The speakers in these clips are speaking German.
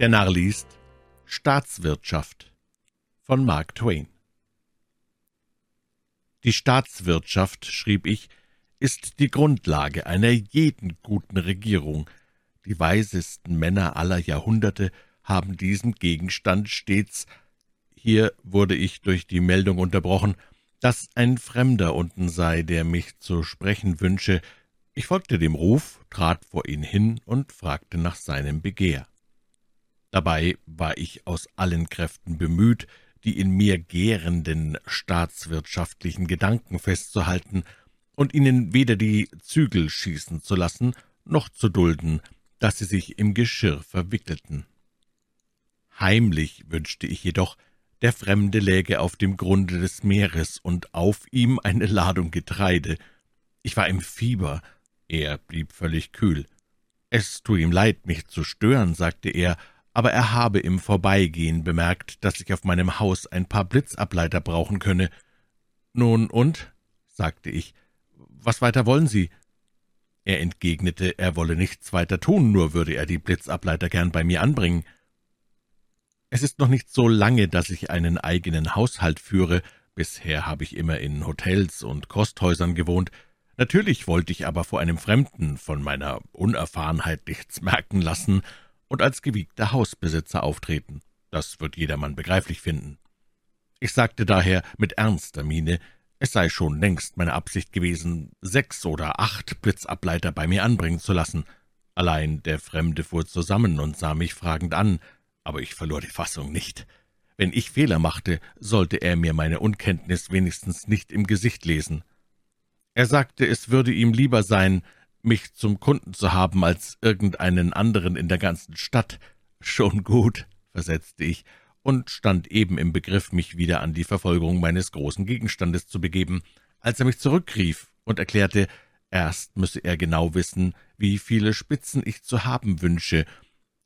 Der Narr liest Staatswirtschaft von Mark Twain. Die Staatswirtschaft, schrieb ich, ist die Grundlage einer jeden guten Regierung. Die weisesten Männer aller Jahrhunderte haben diesen Gegenstand stets hier wurde ich durch die Meldung unterbrochen, dass ein Fremder unten sei, der mich zu sprechen wünsche. Ich folgte dem Ruf, trat vor ihn hin und fragte nach seinem Begehr. Dabei war ich aus allen Kräften bemüht, die in mir gärenden staatswirtschaftlichen Gedanken festzuhalten und ihnen weder die Zügel schießen zu lassen, noch zu dulden, dass sie sich im Geschirr verwickelten. Heimlich wünschte ich jedoch, der Fremde läge auf dem Grunde des Meeres und auf ihm eine Ladung Getreide. Ich war im Fieber, er blieb völlig kühl. Es tue ihm leid, mich zu stören, sagte er, aber er habe im Vorbeigehen bemerkt, dass ich auf meinem Haus ein paar Blitzableiter brauchen könne. Nun und? sagte ich. Was weiter wollen Sie? Er entgegnete, er wolle nichts weiter tun, nur würde er die Blitzableiter gern bei mir anbringen. Es ist noch nicht so lange, dass ich einen eigenen Haushalt führe, bisher habe ich immer in Hotels und Kosthäusern gewohnt, natürlich wollte ich aber vor einem Fremden von meiner Unerfahrenheit nichts merken lassen und als gewiegter Hausbesitzer auftreten. Das wird jedermann begreiflich finden. Ich sagte daher mit ernster Miene, es sei schon längst meine Absicht gewesen, sechs oder acht Blitzableiter bei mir anbringen zu lassen. Allein der Fremde fuhr zusammen und sah mich fragend an, aber ich verlor die Fassung nicht. Wenn ich Fehler machte, sollte er mir meine Unkenntnis wenigstens nicht im Gesicht lesen. Er sagte, es würde ihm lieber sein, mich zum Kunden zu haben als irgendeinen anderen in der ganzen Stadt. Schon gut, versetzte ich und stand eben im Begriff, mich wieder an die Verfolgung meines großen Gegenstandes zu begeben, als er mich zurückrief und erklärte, erst müsse er genau wissen, wie viele Spitzen ich zu haben wünsche,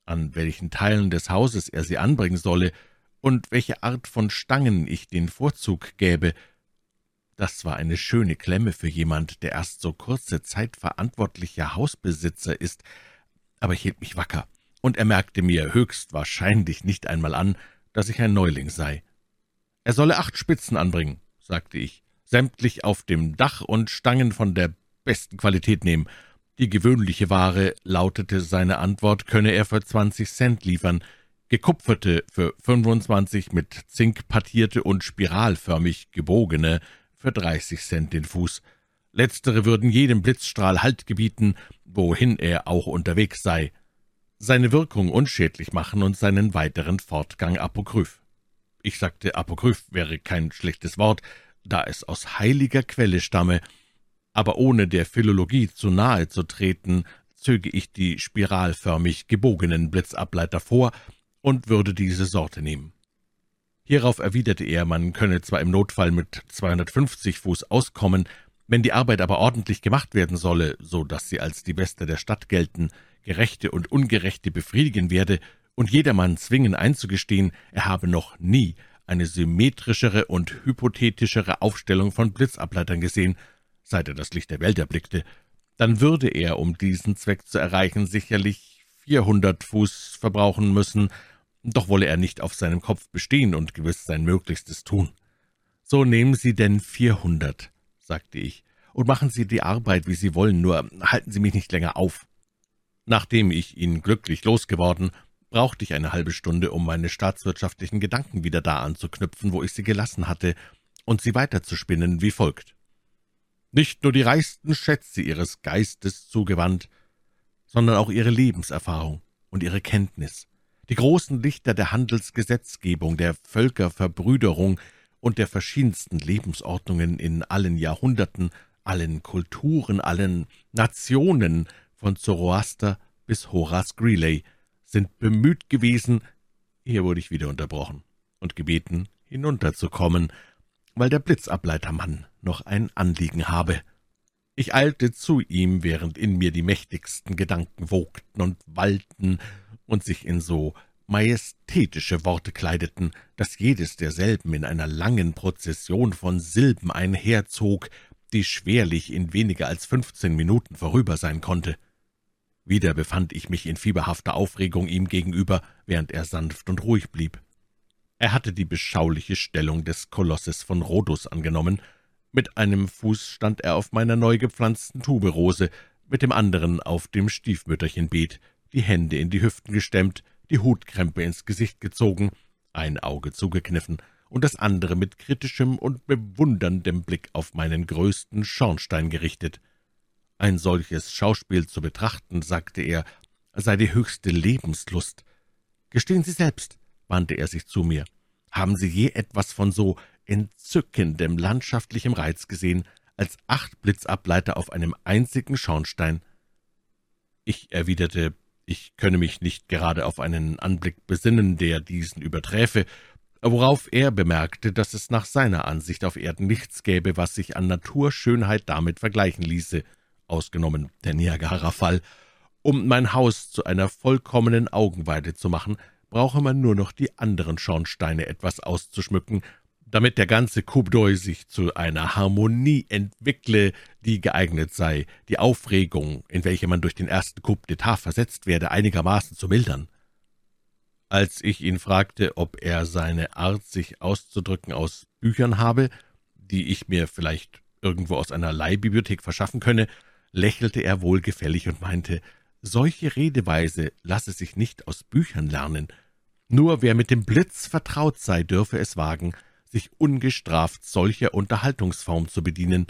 an welchen Teilen des Hauses er sie anbringen solle und welche Art von Stangen ich den Vorzug gäbe, das war eine schöne Klemme für jemand, der erst so kurze Zeit verantwortlicher Hausbesitzer ist, aber ich hielt mich wacker, und er merkte mir höchst wahrscheinlich nicht einmal an, dass ich ein Neuling sei. Er solle acht Spitzen anbringen, sagte ich, sämtlich auf dem Dach und Stangen von der besten Qualität nehmen. Die gewöhnliche Ware, lautete seine Antwort, könne er für zwanzig Cent liefern, gekupferte für fünfundzwanzig, mit Zink partierte und spiralförmig gebogene für dreißig Cent den Fuß. Letztere würden jedem Blitzstrahl Halt gebieten, wohin er auch unterwegs sei, seine Wirkung unschädlich machen und seinen weiteren Fortgang apokryph. Ich sagte, apokryph wäre kein schlechtes Wort, da es aus heiliger Quelle stamme, aber ohne der Philologie zu nahe zu treten, zöge ich die spiralförmig gebogenen Blitzableiter vor und würde diese Sorte nehmen. Hierauf erwiderte er, man könne zwar im Notfall mit 250 Fuß auskommen, wenn die Arbeit aber ordentlich gemacht werden solle, so dass sie als die beste der Stadt gelten, Gerechte und Ungerechte befriedigen werde und jedermann zwingen einzugestehen, er habe noch nie eine symmetrischere und hypothetischere Aufstellung von Blitzableitern gesehen, seit er das Licht der Welt erblickte, dann würde er, um diesen Zweck zu erreichen, sicherlich vierhundert Fuß verbrauchen müssen, doch wolle er nicht auf seinem Kopf bestehen und gewiss sein Möglichstes tun. »So nehmen Sie denn vierhundert«, sagte ich, »und machen Sie die Arbeit, wie Sie wollen, nur halten Sie mich nicht länger auf.« Nachdem ich ihn glücklich losgeworden, brauchte ich eine halbe Stunde, um meine staatswirtschaftlichen Gedanken wieder da anzuknüpfen, wo ich sie gelassen hatte, und sie weiterzuspinnen wie folgt. Nicht nur die reichsten Schätze ihres Geistes zugewandt, sondern auch ihre Lebenserfahrung und ihre Kenntnis, die großen Lichter der Handelsgesetzgebung, der Völkerverbrüderung und der verschiedensten Lebensordnungen in allen Jahrhunderten, allen Kulturen, allen Nationen, von Zoroaster bis Horace Greeley, sind bemüht gewesen, hier wurde ich wieder unterbrochen und gebeten, hinunterzukommen, weil der Blitzableitermann noch ein Anliegen habe. Ich eilte zu ihm, während in mir die mächtigsten Gedanken wogten und wallten und sich in so majestätische Worte kleideten, dass jedes derselben in einer langen Prozession von Silben einherzog, die schwerlich in weniger als fünfzehn Minuten vorüber sein konnte. Wieder befand ich mich in fieberhafter Aufregung ihm gegenüber, während er sanft und ruhig blieb. Er hatte die beschauliche Stellung des Kolosses von Rhodus angenommen. Mit einem Fuß stand er auf meiner neu gepflanzten Tuberose, mit dem anderen auf dem Stiefmütterchenbeet, die Hände in die Hüften gestemmt, die Hutkrempe ins Gesicht gezogen, ein Auge zugekniffen und das andere mit kritischem und bewunderndem Blick auf meinen größten Schornstein gerichtet. Ein solches Schauspiel zu betrachten, sagte er, sei die höchste Lebenslust. Gestehen Sie selbst, wandte er sich zu mir, haben Sie je etwas von so entzückendem landschaftlichem Reiz gesehen, als acht Blitzableiter auf einem einzigen Schornstein? Ich erwiderte, ich könne mich nicht gerade auf einen Anblick besinnen, der diesen überträfe, worauf er bemerkte, dass es nach seiner Ansicht auf Erden nichts gäbe, was sich an Naturschönheit damit vergleichen ließe, ausgenommen der Niagara-Fall. Um mein Haus zu einer vollkommenen Augenweide zu machen, brauche man nur noch die anderen Schornsteine etwas auszuschmücken, damit der ganze d'oeil sich zu einer Harmonie entwickle, die geeignet sei, die Aufregung, in welche man durch den ersten Coup d'etat versetzt werde, einigermaßen zu mildern. Als ich ihn fragte, ob er seine Art, sich auszudrücken, aus Büchern habe, die ich mir vielleicht irgendwo aus einer Leihbibliothek verschaffen könne, lächelte er wohlgefällig und meinte, solche Redeweise lasse sich nicht aus Büchern lernen, nur wer mit dem Blitz vertraut sei, dürfe es wagen, sich ungestraft solcher Unterhaltungsform zu bedienen.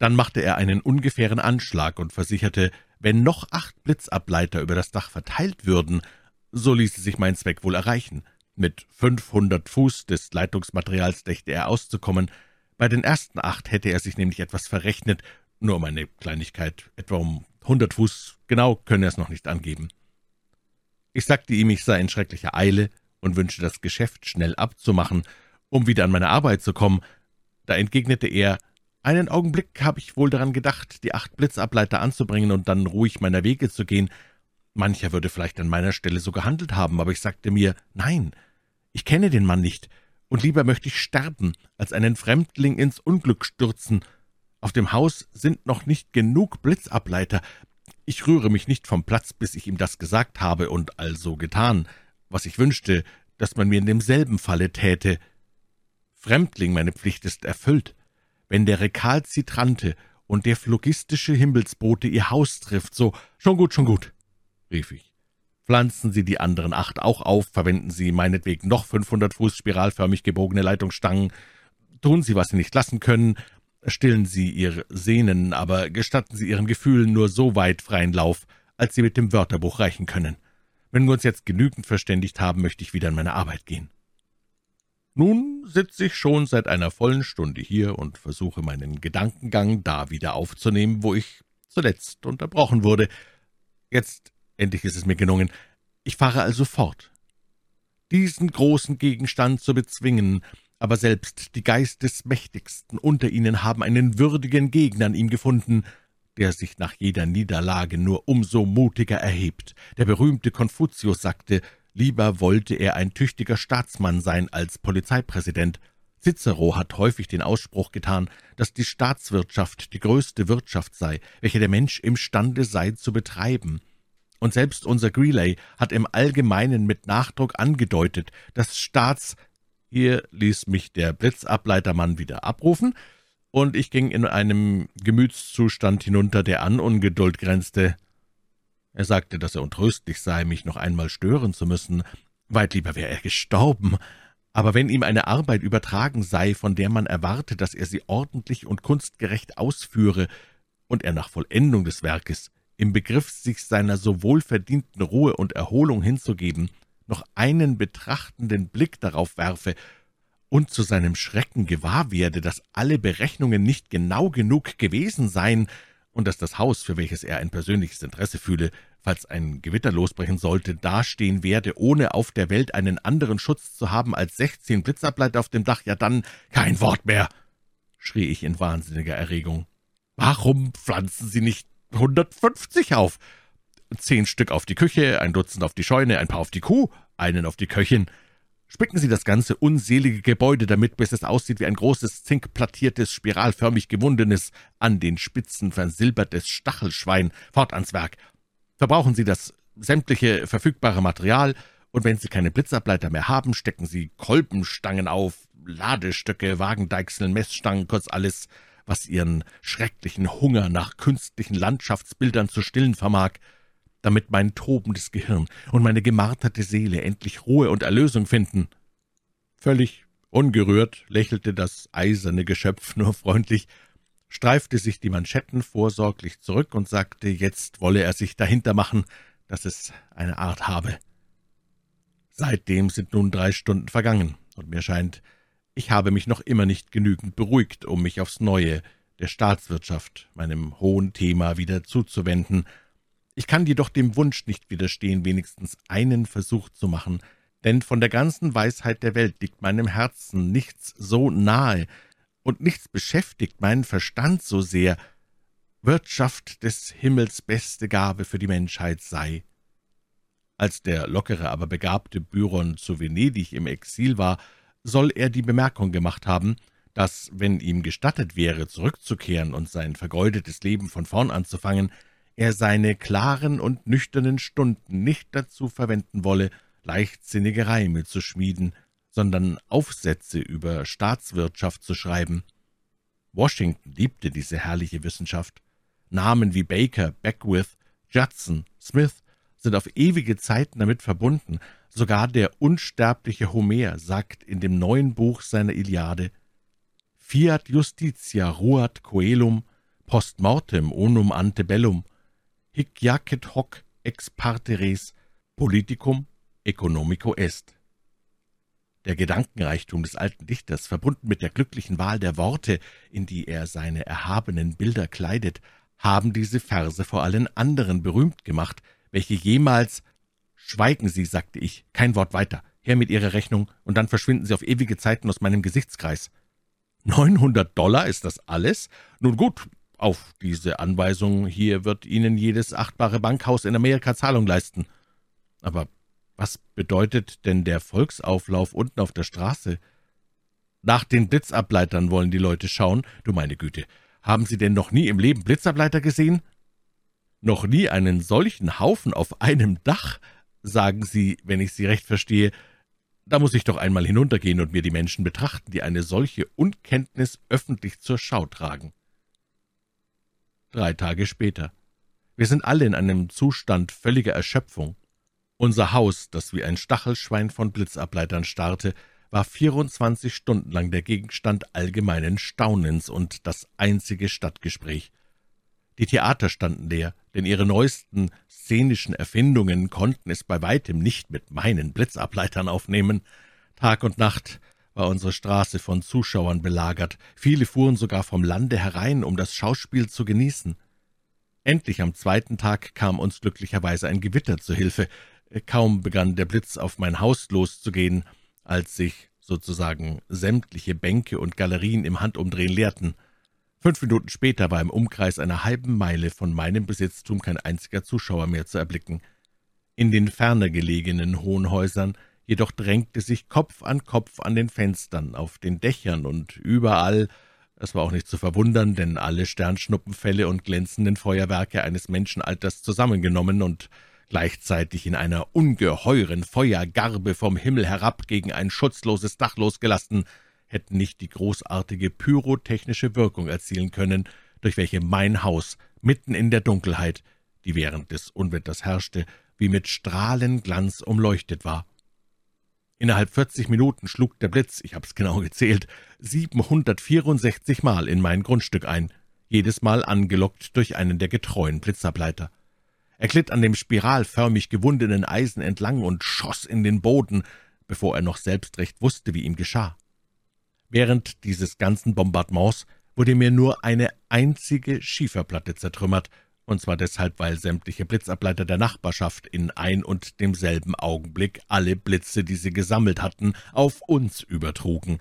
Dann machte er einen ungefähren Anschlag und versicherte, wenn noch acht Blitzableiter über das Dach verteilt würden, so ließe sich mein Zweck wohl erreichen. Mit fünfhundert Fuß des Leitungsmaterials dächte er auszukommen. Bei den ersten acht hätte er sich nämlich etwas verrechnet, nur um eine Kleinigkeit, etwa um hundert Fuß, genau könne er es noch nicht angeben. Ich sagte ihm, ich sei in schrecklicher Eile und wünsche das Geschäft schnell abzumachen, um wieder an meine Arbeit zu kommen. Da entgegnete er, einen Augenblick habe ich wohl daran gedacht, die acht Blitzableiter anzubringen und dann ruhig meiner Wege zu gehen. Mancher würde vielleicht an meiner Stelle so gehandelt haben, aber ich sagte mir, nein, ich kenne den Mann nicht, und lieber möchte ich sterben, als einen Fremdling ins Unglück stürzen. Auf dem Haus sind noch nicht genug Blitzableiter, ich rühre mich nicht vom Platz, bis ich ihm das gesagt habe und also getan, was ich wünschte, dass man mir in demselben Falle täte. Fremdling, meine Pflicht ist erfüllt. Wenn der Rekalzitrante und der phlogistische Himmelsbote ihr Haus trifft, so »Schon gut, schon gut«, rief ich. »Pflanzen Sie die anderen acht auch auf, verwenden Sie meinetwegen noch fünfhundert Fuß spiralförmig gebogene Leitungsstangen, tun Sie, was Sie nicht lassen können, Stillen Sie Ihre Sehnen, aber gestatten Sie Ihren Gefühlen nur so weit freien Lauf, als Sie mit dem Wörterbuch reichen können. Wenn wir uns jetzt genügend verständigt haben, möchte ich wieder an meine Arbeit gehen. Nun sitze ich schon seit einer vollen Stunde hier und versuche meinen Gedankengang da wieder aufzunehmen, wo ich zuletzt unterbrochen wurde. Jetzt endlich ist es mir gelungen. Ich fahre also fort. Diesen großen Gegenstand zu bezwingen, aber selbst die Geistesmächtigsten unter ihnen haben einen würdigen Gegner an ihm gefunden, der sich nach jeder Niederlage nur umso mutiger erhebt. Der berühmte Konfuzius sagte, lieber wollte er ein tüchtiger Staatsmann sein als Polizeipräsident. Cicero hat häufig den Ausspruch getan, dass die Staatswirtschaft die größte Wirtschaft sei, welche der Mensch imstande sei zu betreiben. Und selbst unser Greeley hat im Allgemeinen mit Nachdruck angedeutet, dass Staats hier ließ mich der Blitzableitermann wieder abrufen, und ich ging in einem Gemütszustand hinunter, der an Ungeduld grenzte. Er sagte, dass er untröstlich sei, mich noch einmal stören zu müssen. Weit lieber wäre er gestorben. Aber wenn ihm eine Arbeit übertragen sei, von der man erwarte, dass er sie ordentlich und kunstgerecht ausführe, und er nach Vollendung des Werkes im Begriff, sich seiner so wohlverdienten Ruhe und Erholung hinzugeben, noch einen betrachtenden Blick darauf werfe und zu seinem Schrecken gewahr werde, dass alle Berechnungen nicht genau genug gewesen seien und dass das Haus, für welches er ein persönliches Interesse fühle, falls ein Gewitter losbrechen sollte, dastehen werde, ohne auf der Welt einen anderen Schutz zu haben als sechzehn Blitzableiter auf dem Dach, ja dann kein Wort mehr, schrie ich in wahnsinniger Erregung. Warum pflanzen Sie nicht hundertfünfzig auf? Zehn Stück auf die Küche, ein Dutzend auf die Scheune, ein paar auf die Kuh, einen auf die Köchin. Spicken Sie das ganze unselige Gebäude damit, bis es aussieht wie ein großes, zinkplattiertes, spiralförmig gewundenes, an den Spitzen versilbertes Stachelschwein. Fort ans Werk. Verbrauchen Sie das sämtliche verfügbare Material, und wenn Sie keine Blitzableiter mehr haben, stecken Sie Kolbenstangen auf, Ladestöcke, Wagendeichseln, Messstangen, kurz alles, was Ihren schrecklichen Hunger nach künstlichen Landschaftsbildern zu stillen vermag, damit mein tobendes Gehirn und meine gemarterte Seele endlich Ruhe und Erlösung finden. Völlig ungerührt lächelte das eiserne Geschöpf nur freundlich, streifte sich die Manschetten vorsorglich zurück und sagte, jetzt wolle er sich dahinter machen, dass es eine Art habe. Seitdem sind nun drei Stunden vergangen, und mir scheint, ich habe mich noch immer nicht genügend beruhigt, um mich aufs Neue der Staatswirtschaft, meinem hohen Thema, wieder zuzuwenden. Ich kann jedoch dem Wunsch nicht widerstehen, wenigstens einen Versuch zu machen, denn von der ganzen Weisheit der Welt liegt meinem Herzen nichts so nahe, und nichts beschäftigt meinen Verstand so sehr. Wirtschaft des Himmels beste Gabe für die Menschheit sei. Als der lockere, aber begabte Byron zu Venedig im Exil war, soll er die Bemerkung gemacht haben, dass, wenn ihm gestattet wäre, zurückzukehren und sein vergeudetes Leben von vorn anzufangen, er seine klaren und nüchternen Stunden nicht dazu verwenden wolle, leichtsinnige Reime zu schmieden, sondern Aufsätze über Staatswirtschaft zu schreiben. Washington liebte diese herrliche Wissenschaft. Namen wie Baker, Beckwith, Judson, Smith sind auf ewige Zeiten damit verbunden. Sogar der unsterbliche Homer sagt in dem neuen Buch seiner Iliade Fiat justitia ruat coelum, post mortem unum ante bellum, hic jacet hoc ex parte res, politicum economico est. Der Gedankenreichtum des alten Dichters, verbunden mit der glücklichen Wahl der Worte, in die er seine erhabenen Bilder kleidet, haben diese Verse vor allen anderen berühmt gemacht, welche jemals »Schweigen Sie«, sagte ich, »kein Wort weiter, her mit Ihrer Rechnung, und dann verschwinden Sie auf ewige Zeiten aus meinem Gesichtskreis.« »Neunhundert Dollar, ist das alles? Nun gut, auf diese Anweisung hier wird Ihnen jedes achtbare Bankhaus in Amerika Zahlung leisten.« »Aber was bedeutet denn der Volksauflauf unten auf der Straße?« »Nach den Blitzableitern wollen die Leute schauen. Du meine Güte, haben Sie denn noch nie im Leben Blitzableiter gesehen?« noch nie einen solchen Haufen auf einem Dach, sagen Sie, wenn ich Sie recht verstehe. Da muss ich doch einmal hinuntergehen und mir die Menschen betrachten, die eine solche Unkenntnis öffentlich zur Schau tragen. Drei Tage später. Wir sind alle in einem Zustand völliger Erschöpfung. Unser Haus, das wie ein Stachelschwein von Blitzableitern starrte, war 24 Stunden lang der Gegenstand allgemeinen Staunens und das einzige Stadtgespräch. Die Theater standen leer, denn ihre neuesten szenischen Erfindungen konnten es bei weitem nicht mit meinen Blitzableitern aufnehmen. Tag und Nacht war unsere Straße von Zuschauern belagert, viele fuhren sogar vom Lande herein, um das Schauspiel zu genießen. Endlich am zweiten Tag kam uns glücklicherweise ein Gewitter zu Hilfe. Kaum begann der Blitz auf mein Haus loszugehen, als sich sozusagen sämtliche Bänke und Galerien im Handumdrehen leerten. Fünf Minuten später war im Umkreis einer halben Meile von meinem Besitztum kein einziger Zuschauer mehr zu erblicken. In den ferner gelegenen hohen Häusern jedoch drängte sich Kopf an Kopf an den Fenstern, auf den Dächern und überall, es war auch nicht zu verwundern, denn alle Sternschnuppenfälle und glänzenden Feuerwerke eines Menschenalters zusammengenommen und gleichzeitig in einer ungeheuren Feuergarbe vom Himmel herab gegen ein schutzloses Dach losgelassen, hätten nicht die großartige pyrotechnische Wirkung erzielen können, durch welche mein Haus mitten in der Dunkelheit, die während des Unwetters herrschte, wie mit Strahlenglanz umleuchtet war. Innerhalb vierzig Minuten schlug der Blitz, ich hab's genau gezählt, 764 Mal in mein Grundstück ein, jedes Mal angelockt durch einen der getreuen Blitzableiter. Er glitt an dem spiralförmig gewundenen Eisen entlang und schoss in den Boden, bevor er noch selbst recht wusste, wie ihm geschah. Während dieses ganzen Bombardements wurde mir nur eine einzige Schieferplatte zertrümmert, und zwar deshalb, weil sämtliche Blitzableiter der Nachbarschaft in ein und demselben Augenblick alle Blitze, die sie gesammelt hatten, auf uns übertrugen.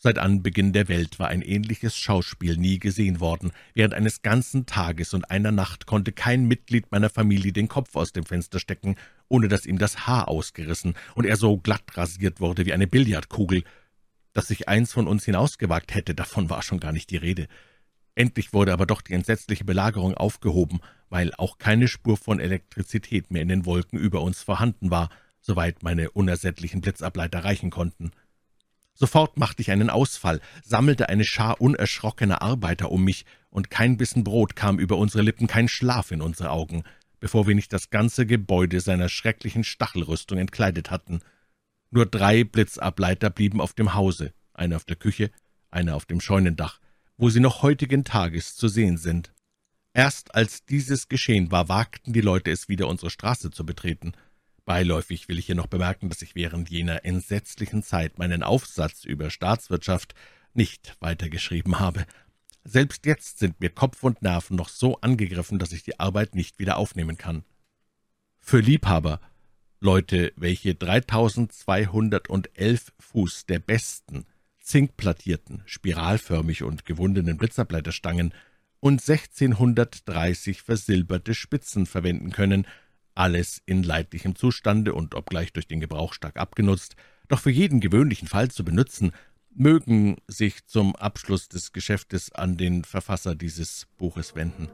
Seit Anbeginn der Welt war ein ähnliches Schauspiel nie gesehen worden. Während eines ganzen Tages und einer Nacht konnte kein Mitglied meiner Familie den Kopf aus dem Fenster stecken, ohne dass ihm das Haar ausgerissen und er so glatt rasiert wurde wie eine Billardkugel dass sich eins von uns hinausgewagt hätte, davon war schon gar nicht die Rede. Endlich wurde aber doch die entsetzliche Belagerung aufgehoben, weil auch keine Spur von Elektrizität mehr in den Wolken über uns vorhanden war, soweit meine unersättlichen Blitzableiter reichen konnten. Sofort machte ich einen Ausfall, sammelte eine Schar unerschrockener Arbeiter um mich, und kein Bissen Brot kam über unsere Lippen, kein Schlaf in unsere Augen, bevor wir nicht das ganze Gebäude seiner schrecklichen Stachelrüstung entkleidet hatten. Nur drei Blitzableiter blieben auf dem Hause, einer auf der Küche, einer auf dem Scheunendach, wo sie noch heutigen Tages zu sehen sind. Erst als dieses geschehen war, wagten die Leute es wieder, unsere Straße zu betreten. Beiläufig will ich hier noch bemerken, dass ich während jener entsetzlichen Zeit meinen Aufsatz über Staatswirtschaft nicht weitergeschrieben habe. Selbst jetzt sind mir Kopf und Nerven noch so angegriffen, dass ich die Arbeit nicht wieder aufnehmen kann. Für Liebhaber, Leute, welche 3211 Fuß der besten, zinkplattierten, spiralförmig und gewundenen Blitzableiterstangen und 1630 versilberte Spitzen verwenden können, alles in leidlichem Zustande und obgleich durch den Gebrauch stark abgenutzt, doch für jeden gewöhnlichen Fall zu benutzen, mögen sich zum Abschluss des Geschäftes an den Verfasser dieses Buches wenden.